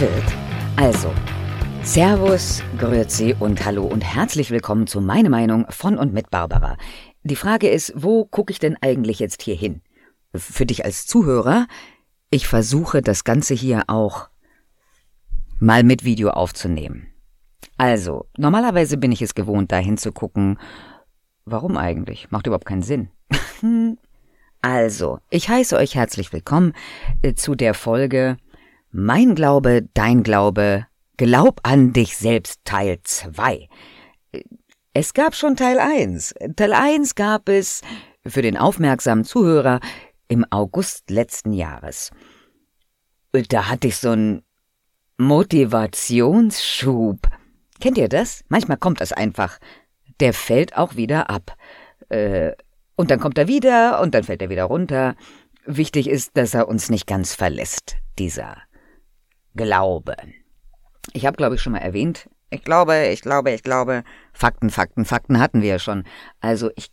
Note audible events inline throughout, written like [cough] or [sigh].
wird. Also, Servus, Grüezi und Hallo und herzlich willkommen zu Meine Meinung von und mit Barbara. Die Frage ist, wo gucke ich denn eigentlich jetzt hier hin? Für dich als Zuhörer, ich versuche das Ganze hier auch mal mit Video aufzunehmen. Also, normalerweise bin ich es gewohnt, dahin zu gucken. Warum eigentlich? Macht überhaupt keinen Sinn. [laughs] also, ich heiße euch herzlich willkommen äh, zu der Folge Mein Glaube, dein Glaube, Glaub an dich selbst Teil 2. Es gab schon Teil 1. Teil 1 gab es für den aufmerksamen Zuhörer im August letzten Jahres. Da hatte ich so einen Motivationsschub. Kennt ihr das? Manchmal kommt das einfach. Der fällt auch wieder ab. Äh, und dann kommt er wieder und dann fällt er wieder runter. Wichtig ist, dass er uns nicht ganz verlässt, dieser Glaube. Ich habe, glaube ich, schon mal erwähnt, ich glaube, ich glaube, ich glaube, Fakten, Fakten, Fakten hatten wir ja schon. Also ich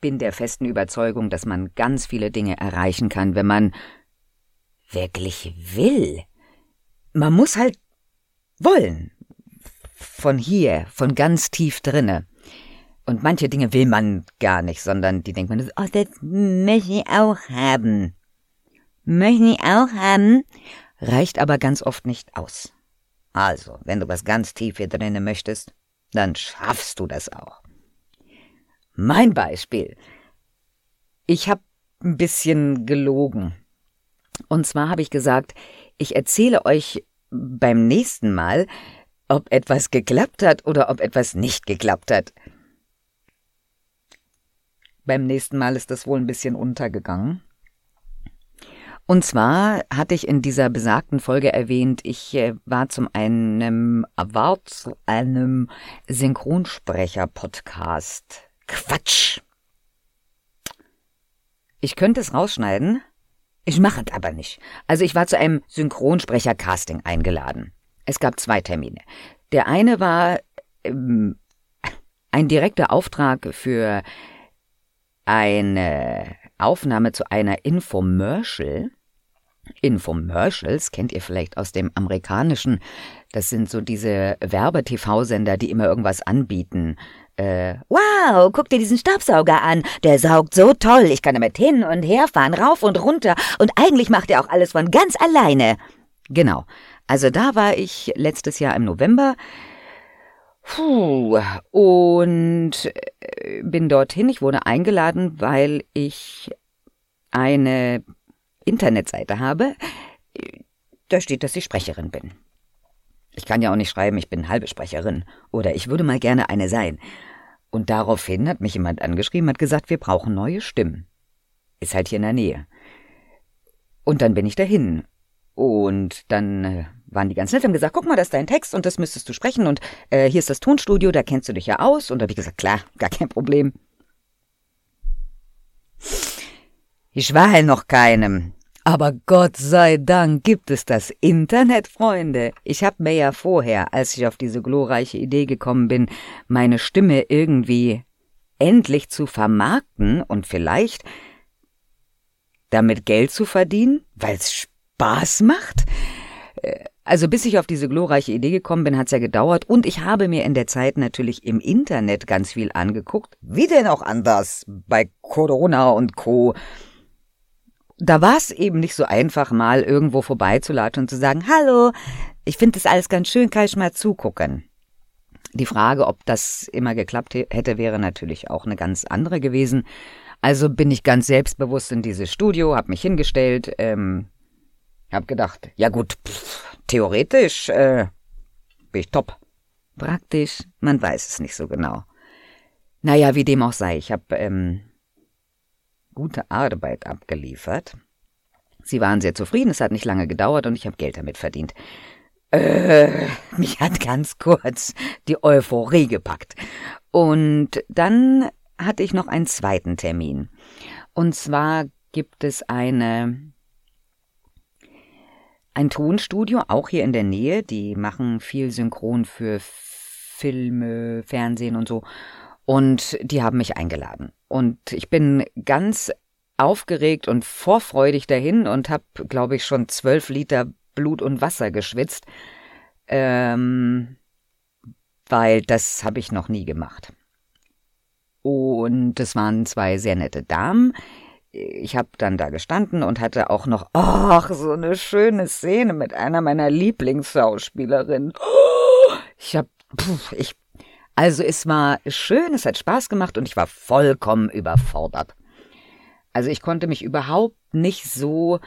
bin der festen Überzeugung, dass man ganz viele Dinge erreichen kann, wenn man wirklich will. Man muss halt wollen. Von hier, von ganz tief drinne. Und manche Dinge will man gar nicht, sondern die denkt man, oh, das möchte ich auch haben. Möchte ich auch haben, reicht aber ganz oft nicht aus. Also, wenn du was ganz tief hier drinnen möchtest, dann schaffst du das auch. Mein Beispiel. Ich habe ein bisschen gelogen. Und zwar habe ich gesagt, ich erzähle euch beim nächsten Mal, ob etwas geklappt hat oder ob etwas nicht geklappt hat. Beim nächsten Mal ist das wohl ein bisschen untergegangen. Und zwar hatte ich in dieser besagten Folge erwähnt, ich äh, war zum einen war zu einem Synchronsprecher-Podcast. Quatsch! Ich könnte es rausschneiden. Ich mache es aber nicht. Also ich war zu einem Synchronsprecher-Casting eingeladen. Es gab zwei Termine. Der eine war ähm, ein direkter Auftrag für eine Aufnahme zu einer Infomercial Infomercials kennt ihr vielleicht aus dem amerikanischen. Das sind so diese Werbe-TV-Sender, die immer irgendwas anbieten. Äh, wow, guck dir diesen Staubsauger an. Der saugt so toll. Ich kann damit hin und her fahren, rauf und runter. Und eigentlich macht er auch alles von ganz alleine. Genau. Also da war ich letztes Jahr im November. Puh, und äh, bin dorthin. Ich wurde eingeladen, weil ich eine Internetseite habe, da steht, dass ich Sprecherin bin. Ich kann ja auch nicht schreiben, ich bin halbe Sprecherin oder ich würde mal gerne eine sein. Und daraufhin hat mich jemand angeschrieben, hat gesagt, wir brauchen neue Stimmen. Ist halt hier in der Nähe. Und dann bin ich dahin. Und dann äh, waren die ganz nett, haben gesagt, guck mal, das ist dein Text und das müsstest du sprechen und äh, hier ist das Tonstudio, da kennst du dich ja aus. Und da habe ich gesagt, klar, gar kein Problem. Ich war noch keinem. Aber Gott sei Dank gibt es das Internet, Freunde. Ich habe mir ja vorher, als ich auf diese glorreiche Idee gekommen bin, meine Stimme irgendwie endlich zu vermarkten und vielleicht damit Geld zu verdienen, weil es Spaß macht. Äh, also bis ich auf diese glorreiche Idee gekommen bin, hat's ja gedauert und ich habe mir in der Zeit natürlich im Internet ganz viel angeguckt. Wie denn auch anders bei Corona und Co da war es eben nicht so einfach, mal irgendwo vorbeizulatschen und zu sagen, hallo, ich finde das alles ganz schön, kann ich mal zugucken. Die Frage, ob das immer geklappt hätte, wäre natürlich auch eine ganz andere gewesen. Also bin ich ganz selbstbewusst in dieses Studio, habe mich hingestellt, ähm, habe gedacht, ja gut, pff, theoretisch äh, bin ich top. Praktisch, man weiß es nicht so genau. Naja, wie dem auch sei, ich habe ähm, gute Arbeit abgeliefert. Sie waren sehr zufrieden, es hat nicht lange gedauert und ich habe Geld damit verdient. Äh, mich hat ganz kurz die Euphorie gepackt. Und dann hatte ich noch einen zweiten Termin. Und zwar gibt es eine ein Tonstudio, auch hier in der Nähe. Die machen viel Synchron für Filme, Fernsehen und so. Und die haben mich eingeladen. Und ich bin ganz aufgeregt und vorfreudig dahin und habe, glaube ich, schon zwölf Liter Blut und Wasser geschwitzt, ähm, weil das habe ich noch nie gemacht. Und es waren zwei sehr nette Damen. Ich habe dann da gestanden und hatte auch noch, ach, so eine schöne Szene mit einer meiner Lieblingsschauspielerinnen. Ich hab, ich, also es war schön, es hat Spaß gemacht und ich war vollkommen überfordert. Also ich konnte mich überhaupt nicht so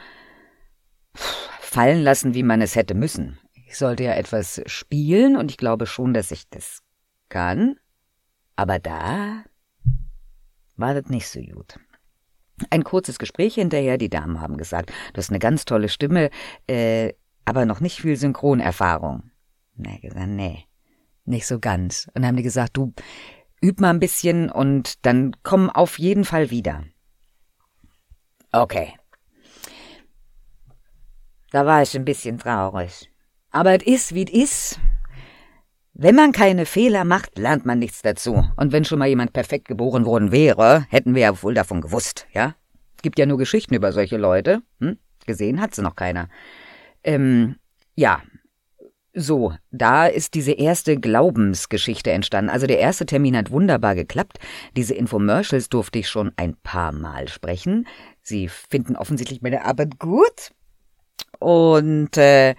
fallen lassen, wie man es hätte müssen. Ich sollte ja etwas spielen und ich glaube schon, dass ich das kann. Aber da war das nicht so gut. Ein kurzes Gespräch hinterher, die Damen haben gesagt, du hast eine ganz tolle Stimme, äh, aber noch nicht viel Synchronerfahrung. Na, gesagt, nee, nicht so ganz. Und dann haben die gesagt, du üb mal ein bisschen und dann komm auf jeden Fall wieder. Okay. Da war ich ein bisschen traurig. Aber es ist, wie es ist. Wenn man keine Fehler macht, lernt man nichts dazu. Und wenn schon mal jemand perfekt geboren worden wäre, hätten wir ja wohl davon gewusst, ja? Es gibt ja nur Geschichten über solche Leute. Hm? Gesehen hat sie noch keiner. Ähm, ja. So, da ist diese erste Glaubensgeschichte entstanden. Also der erste Termin hat wunderbar geklappt. Diese Infomercials durfte ich schon ein paar Mal sprechen. Sie finden offensichtlich meine Arbeit gut. Und äh,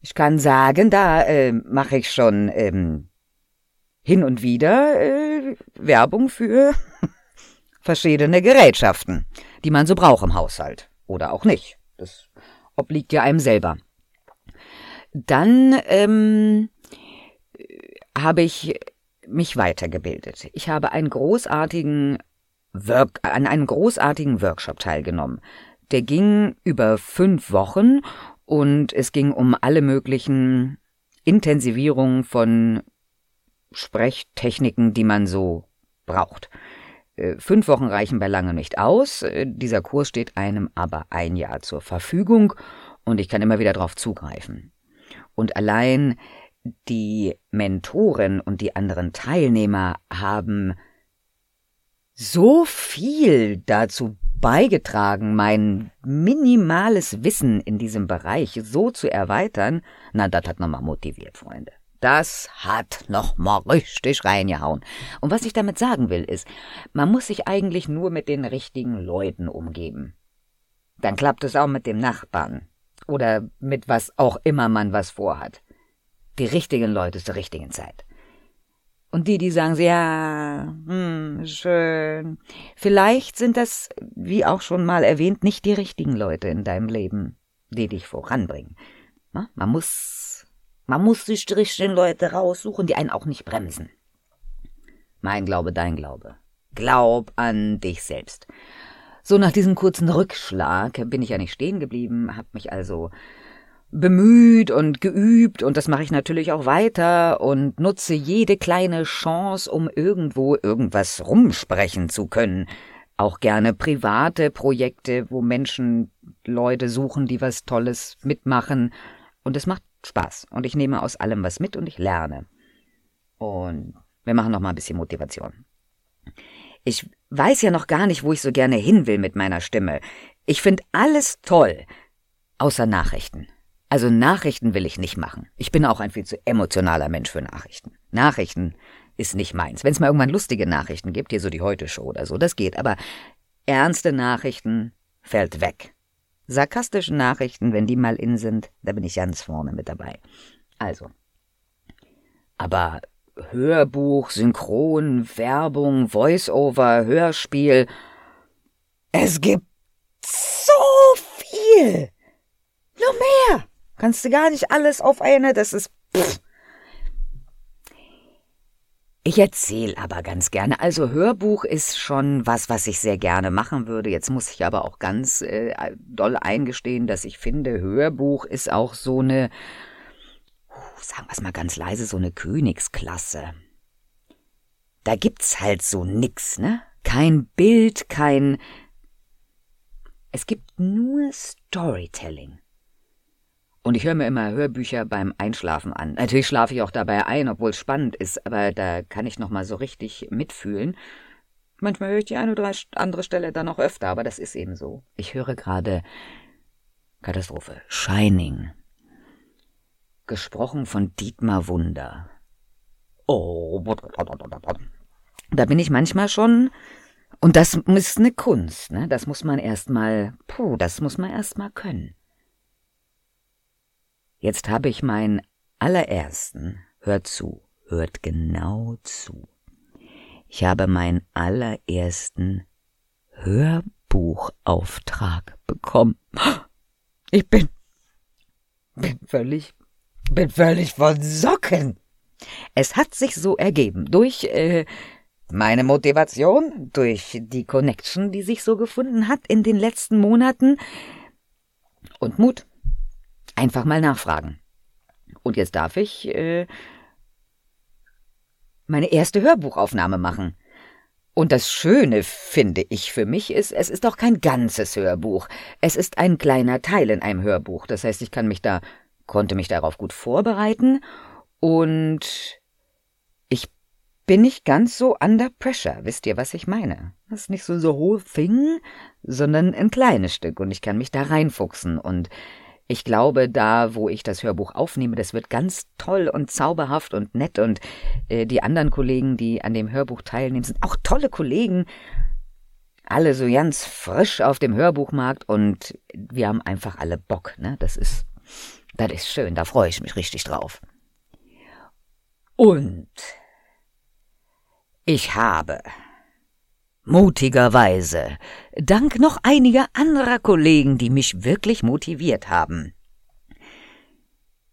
ich kann sagen, da äh, mache ich schon ähm, hin und wieder äh, Werbung für [laughs] verschiedene Gerätschaften, die man so braucht im Haushalt. Oder auch nicht. Das obliegt ja einem selber. Dann ähm, habe ich mich weitergebildet. Ich habe einen großartigen Work an einem großartigen Workshop teilgenommen. Der ging über fünf Wochen und es ging um alle möglichen Intensivierungen von Sprechtechniken, die man so braucht. Äh, fünf Wochen reichen bei lange nicht aus. Äh, dieser Kurs steht einem aber ein Jahr zur Verfügung und ich kann immer wieder darauf zugreifen. Und allein die Mentoren und die anderen Teilnehmer haben so viel dazu beigetragen, mein minimales Wissen in diesem Bereich so zu erweitern, na, das hat nochmal motiviert, Freunde. Das hat nochmal richtig reingehauen. Und was ich damit sagen will, ist, man muss sich eigentlich nur mit den richtigen Leuten umgeben. Dann klappt es auch mit dem Nachbarn. Oder mit was auch immer man was vorhat. Die richtigen Leute zur richtigen Zeit. Und die, die sagen, ja, hm, schön. Vielleicht sind das, wie auch schon mal erwähnt, nicht die richtigen Leute in deinem Leben, die dich voranbringen. Man muss, man muss sich die richtigen Leute raussuchen, die einen auch nicht bremsen. Mein Glaube, dein Glaube. Glaub an dich selbst. So nach diesem kurzen Rückschlag bin ich ja nicht stehen geblieben, hab mich also bemüht und geübt und das mache ich natürlich auch weiter und nutze jede kleine Chance, um irgendwo irgendwas rumsprechen zu können. Auch gerne private Projekte, wo Menschen Leute suchen, die was Tolles mitmachen. Und es macht Spaß. Und ich nehme aus allem was mit und ich lerne. Und wir machen noch mal ein bisschen Motivation. Ich weiß ja noch gar nicht, wo ich so gerne hin will mit meiner Stimme. Ich finde alles toll, außer Nachrichten. Also Nachrichten will ich nicht machen. Ich bin auch ein viel zu emotionaler Mensch für Nachrichten. Nachrichten ist nicht meins. Wenn es mal irgendwann lustige Nachrichten gibt, hier so die Heute-Show oder so, das geht. Aber ernste Nachrichten fällt weg. Sarkastische Nachrichten, wenn die mal in sind, da bin ich ganz vorne mit dabei. Also. Aber Hörbuch, Synchron, Werbung, Voice-Over, Hörspiel. Es gibt so viel. Noch mehr. Kannst du gar nicht alles auf eine, das ist. Pff. Ich erzähle aber ganz gerne. Also Hörbuch ist schon was, was ich sehr gerne machen würde. Jetzt muss ich aber auch ganz äh, doll eingestehen, dass ich finde, Hörbuch ist auch so eine, sagen wir es mal ganz leise, so eine Königsklasse. Da gibt's halt so nix, ne? Kein Bild, kein. Es gibt nur Storytelling. Und ich höre mir immer Hörbücher beim Einschlafen an. Natürlich schlafe ich auch dabei ein, obwohl es spannend ist, aber da kann ich noch mal so richtig mitfühlen. Manchmal höre ich die eine oder andere Stelle dann auch öfter, aber das ist eben so. Ich höre gerade Katastrophe. Shining. Gesprochen von Dietmar Wunder. Oh, da bin ich manchmal schon, und das ist eine Kunst, ne? Das muss man erstmal, puh, das muss man erstmal können. Jetzt habe ich meinen allerersten, hört zu, hört genau zu. Ich habe meinen allerersten Hörbuchauftrag bekommen. Ich bin, bin völlig, bin völlig von Socken. Es hat sich so ergeben durch äh, meine Motivation, durch die Connection, die sich so gefunden hat in den letzten Monaten und Mut. Einfach mal nachfragen. Und jetzt darf ich äh, meine erste Hörbuchaufnahme machen. Und das Schöne, finde ich für mich, ist, es ist doch kein ganzes Hörbuch. Es ist ein kleiner Teil in einem Hörbuch. Das heißt, ich kann mich da, konnte mich darauf gut vorbereiten und ich bin nicht ganz so under pressure. Wisst ihr, was ich meine? Das ist nicht so so whole thing, sondern ein kleines Stück und ich kann mich da reinfuchsen und ich glaube, da, wo ich das Hörbuch aufnehme, das wird ganz toll und zauberhaft und nett. Und äh, die anderen Kollegen, die an dem Hörbuch teilnehmen, sind auch tolle Kollegen. Alle so ganz frisch auf dem Hörbuchmarkt und wir haben einfach alle Bock. Ne? Das ist, das ist schön. Da freue ich mich richtig drauf. Und ich habe Mutigerweise, dank noch einiger anderer Kollegen, die mich wirklich motiviert haben.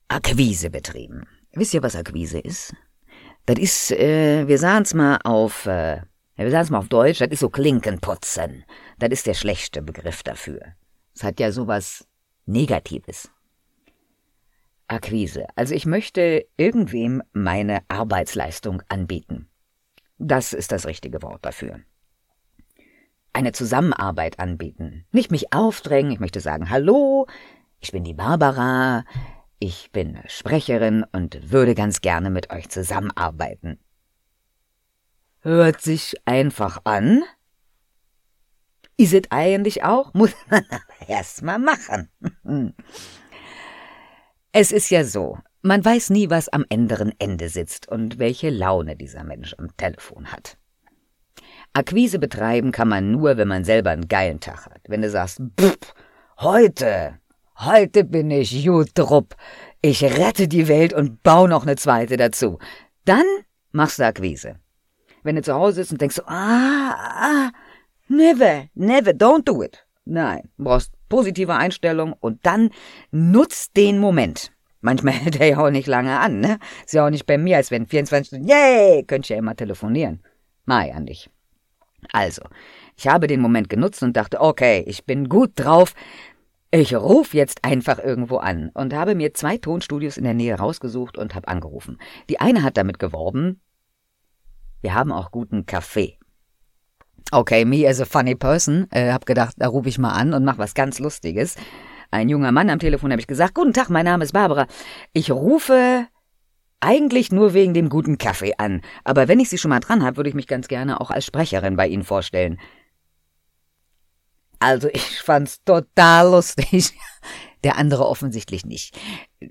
Akquise betrieben. Wisst ihr, was Akquise ist? Das ist, äh, wir sahen's mal auf, äh, wir sahen's mal auf Deutsch, das ist so Klinkenputzen. Das ist der schlechte Begriff dafür. Es hat ja sowas Negatives. Akquise. Also ich möchte irgendwem meine Arbeitsleistung anbieten. Das ist das richtige Wort dafür eine Zusammenarbeit anbieten. Nicht mich aufdrängen, ich möchte sagen, hallo, ich bin die Barbara, ich bin Sprecherin und würde ganz gerne mit euch zusammenarbeiten. Hört sich einfach an. Ist es eigentlich auch? Muss man [laughs] aber erst mal machen. [laughs] es ist ja so, man weiß nie, was am anderen Ende sitzt und welche Laune dieser Mensch am Telefon hat. Akquise betreiben kann man nur, wenn man selber einen geilen Tag hat. Wenn du sagst, pff, heute, heute bin ich gut drupp, ich rette die Welt und baue noch eine zweite dazu. Dann machst du Akquise. Wenn du zu Hause sitzt und denkst, ah, ah, never, never, don't do it. Nein, brauchst positive Einstellung und dann nutzt den Moment. Manchmal [laughs] hält er ja auch nicht lange an, ne? Ist ja auch nicht bei mir, als wenn 24 Stunden, yay, könnt ihr ja immer telefonieren. Mai an dich. Also, ich habe den Moment genutzt und dachte, okay, ich bin gut drauf. Ich rufe jetzt einfach irgendwo an und habe mir zwei Tonstudios in der Nähe rausgesucht und habe angerufen. Die eine hat damit geworben, wir haben auch guten Kaffee. Okay, me as a funny person, äh, hab gedacht, da rufe ich mal an und mach was ganz Lustiges. Ein junger Mann am Telefon habe ich gesagt, guten Tag, mein Name ist Barbara. Ich rufe eigentlich nur wegen dem guten Kaffee an, aber wenn ich Sie schon mal dran habe, würde ich mich ganz gerne auch als Sprecherin bei Ihnen vorstellen. Also ich fand's total lustig. Der andere offensichtlich nicht.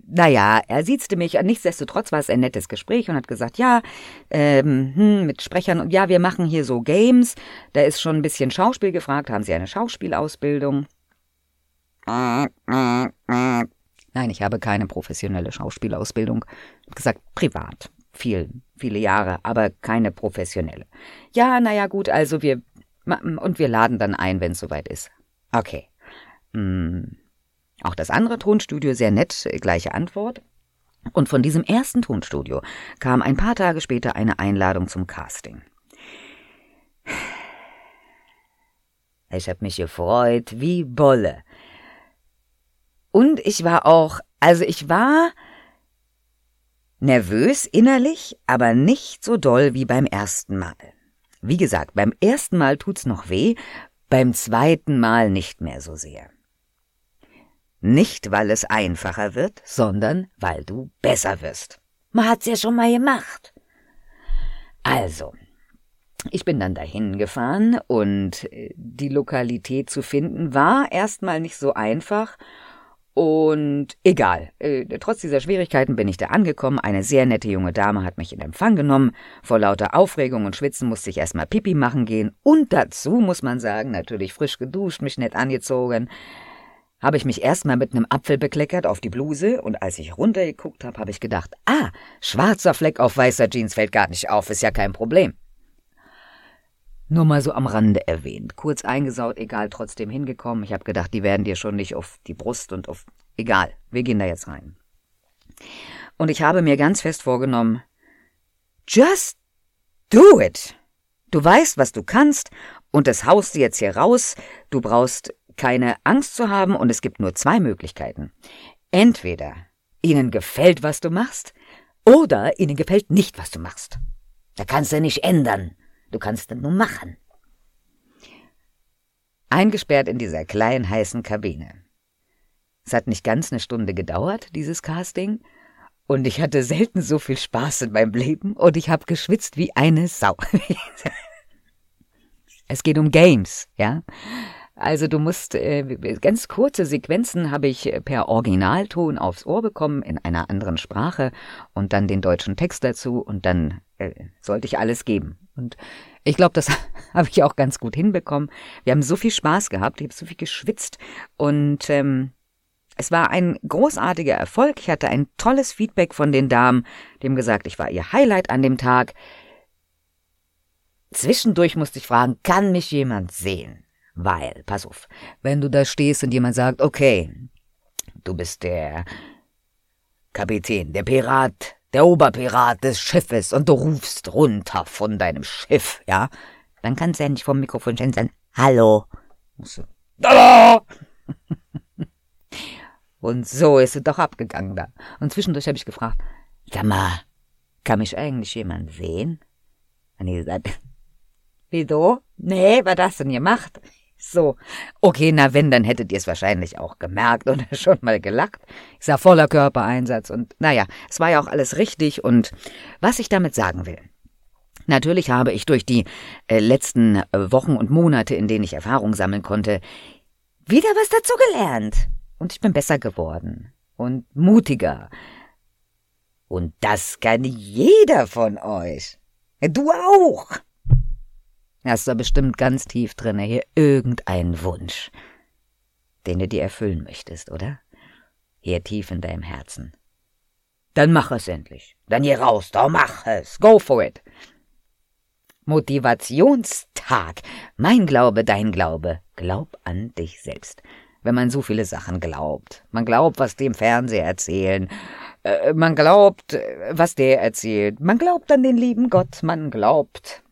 Naja, er siezte mich, nichtsdestotrotz war es ein nettes Gespräch und hat gesagt, ja, ähm, hm, mit Sprechern und ja, wir machen hier so Games. Da ist schon ein bisschen Schauspiel gefragt. Haben Sie eine Schauspielausbildung? Nein, ich habe keine professionelle Schauspielausbildung. Gesagt, privat. Viel, viele Jahre, aber keine professionelle. Ja, naja, gut, also wir, und wir laden dann ein, wenn es soweit ist. Okay. Hm. Auch das andere Tonstudio sehr nett, gleiche Antwort. Und von diesem ersten Tonstudio kam ein paar Tage später eine Einladung zum Casting. Ich hab mich gefreut wie Bolle. Und ich war auch, also ich war nervös innerlich, aber nicht so doll wie beim ersten Mal. Wie gesagt, beim ersten Mal tut's noch weh, beim zweiten Mal nicht mehr so sehr. Nicht, weil es einfacher wird, sondern weil du besser wirst. Man hat's ja schon mal gemacht. Also, ich bin dann dahin gefahren und die Lokalität zu finden war erstmal nicht so einfach Und egal, äh, trotz dieser Schwierigkeiten bin ich da angekommen. Eine sehr nette junge Dame hat mich in Empfang genommen. Vor lauter Aufregung und Schwitzen musste ich erstmal Pipi machen gehen. Und dazu muss man sagen, natürlich frisch geduscht, mich nett angezogen. Habe ich mich erstmal mit einem Apfel bekleckert auf die Bluse und als ich runtergeguckt habe, habe ich gedacht, ah, schwarzer Fleck auf weißer Jeans fällt gar nicht auf, ist ja kein Problem. Nur mal so am Rande erwähnt. Kurz eingesaut, egal, trotzdem hingekommen. Ich habe gedacht, die werden dir schon nicht auf die Brust und auf. Egal, wir gehen da jetzt rein. Und ich habe mir ganz fest vorgenommen, just do it. Du weißt, was du kannst, und das haust du jetzt hier raus. Du brauchst keine Angst zu haben, und es gibt nur zwei Möglichkeiten. Entweder ihnen gefällt, was du machst, oder ihnen gefällt nicht, was du machst. Da kannst du nicht ändern. Du kannst es nur machen. Eingesperrt in dieser kleinen heißen Kabine. Es hat nicht ganz eine Stunde gedauert, dieses Casting, und ich hatte selten so viel Spaß in meinem Leben und ich habe geschwitzt wie eine Sau. [laughs] es geht um Games, ja. Also du musst äh, ganz kurze Sequenzen habe ich per Originalton aufs Ohr bekommen in einer anderen Sprache und dann den deutschen Text dazu und dann äh, sollte ich alles geben. Und ich glaube, das [laughs] habe ich auch ganz gut hinbekommen. Wir haben so viel Spaß gehabt, ich habe so viel geschwitzt und ähm, es war ein großartiger Erfolg. Ich hatte ein tolles Feedback von den Damen, dem gesagt, ich war ihr Highlight an dem Tag. Zwischendurch musste ich fragen, kann mich jemand sehen? Weil, pass auf, wenn du da stehst und jemand sagt, okay, du bist der Kapitän, der Pirat, der Oberpirat des Schiffes und du rufst runter von deinem Schiff, ja, dann kannst du ja nicht vom Mikrofon stehen sagen, hallo. Hallo! [laughs] und so ist es doch abgegangen da. Und zwischendurch habe ich gefragt, sag mal, kann mich eigentlich jemand sehen? Und die gesagt, [laughs] wieso? Nee, was hast du denn gemacht? So. Okay, na wenn, dann hättet ihr es wahrscheinlich auch gemerkt und [laughs] schon mal gelacht. Ich sah voller Körpereinsatz und naja, es war ja auch alles richtig und was ich damit sagen will. Natürlich habe ich durch die äh, letzten äh, Wochen und Monate, in denen ich Erfahrung sammeln konnte, wieder was dazu gelernt. Und ich bin besser geworden und mutiger. Und das kann jeder von euch. Du auch. Hast du bestimmt ganz tief drinne hier irgendeinen Wunsch, den du dir erfüllen möchtest, oder? Hier tief in deinem Herzen. Dann mach es endlich. Dann geh raus, da mach es. Go for it. Motivationstag. Mein Glaube, dein Glaube. Glaub an dich selbst. Wenn man so viele Sachen glaubt. Man glaubt, was dem Fernseher erzählen. Äh, man glaubt, was der erzählt. Man glaubt an den lieben Gott. Man glaubt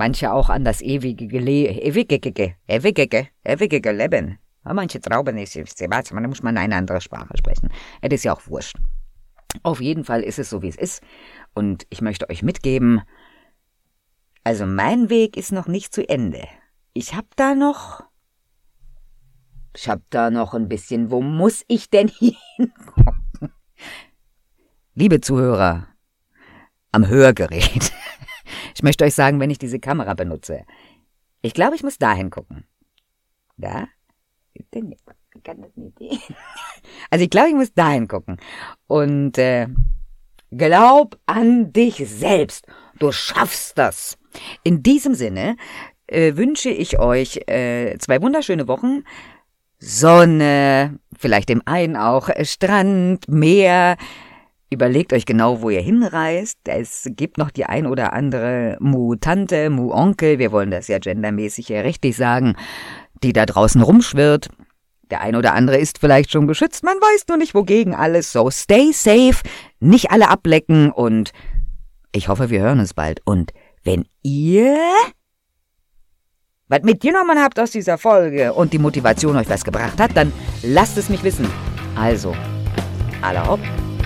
manche auch an das ewige, ewige, ewige, ewige Leben. Manche Trauben ist, man muss man eine andere Sprache sprechen. Es ist ja auch wurscht. Auf jeden Fall ist es so, wie es ist. Und ich möchte euch mitgeben, also mein Weg ist noch nicht zu Ende. Ich hab da noch, ich hab da noch ein bisschen, wo muss ich denn [laughs] hinkommen? Liebe Zuhörer, am Hörgerät. Ich möchte euch sagen, wenn ich diese Kamera benutze. Ich glaube, ich muss dahin gucken. Da? [laughs] Also ich glaube, ich muss dahin gucken. Und äh, glaub an dich selbst. Du schaffst das. In diesem Sinne äh, wünsche ich euch äh, zwei wunderschöne Wochen. Sonne, vielleicht dem einen auch Strand, Meer, Überlegt euch genau, wo ihr hinreist. Es gibt noch die ein oder andere Mu-Tante, Mu-Onkel, wir wollen das ja gendermäßig ja richtig sagen, die da draußen rumschwirrt. Der ein oder andere ist vielleicht schon geschützt, man weiß nur nicht wogegen alles. So stay safe, nicht alle ablecken und ich hoffe, wir hören uns bald. Und wenn ihr was mitgenommen habt aus dieser Folge und die Motivation euch was gebracht hat, dann lasst es mich wissen. Also, alle hopp,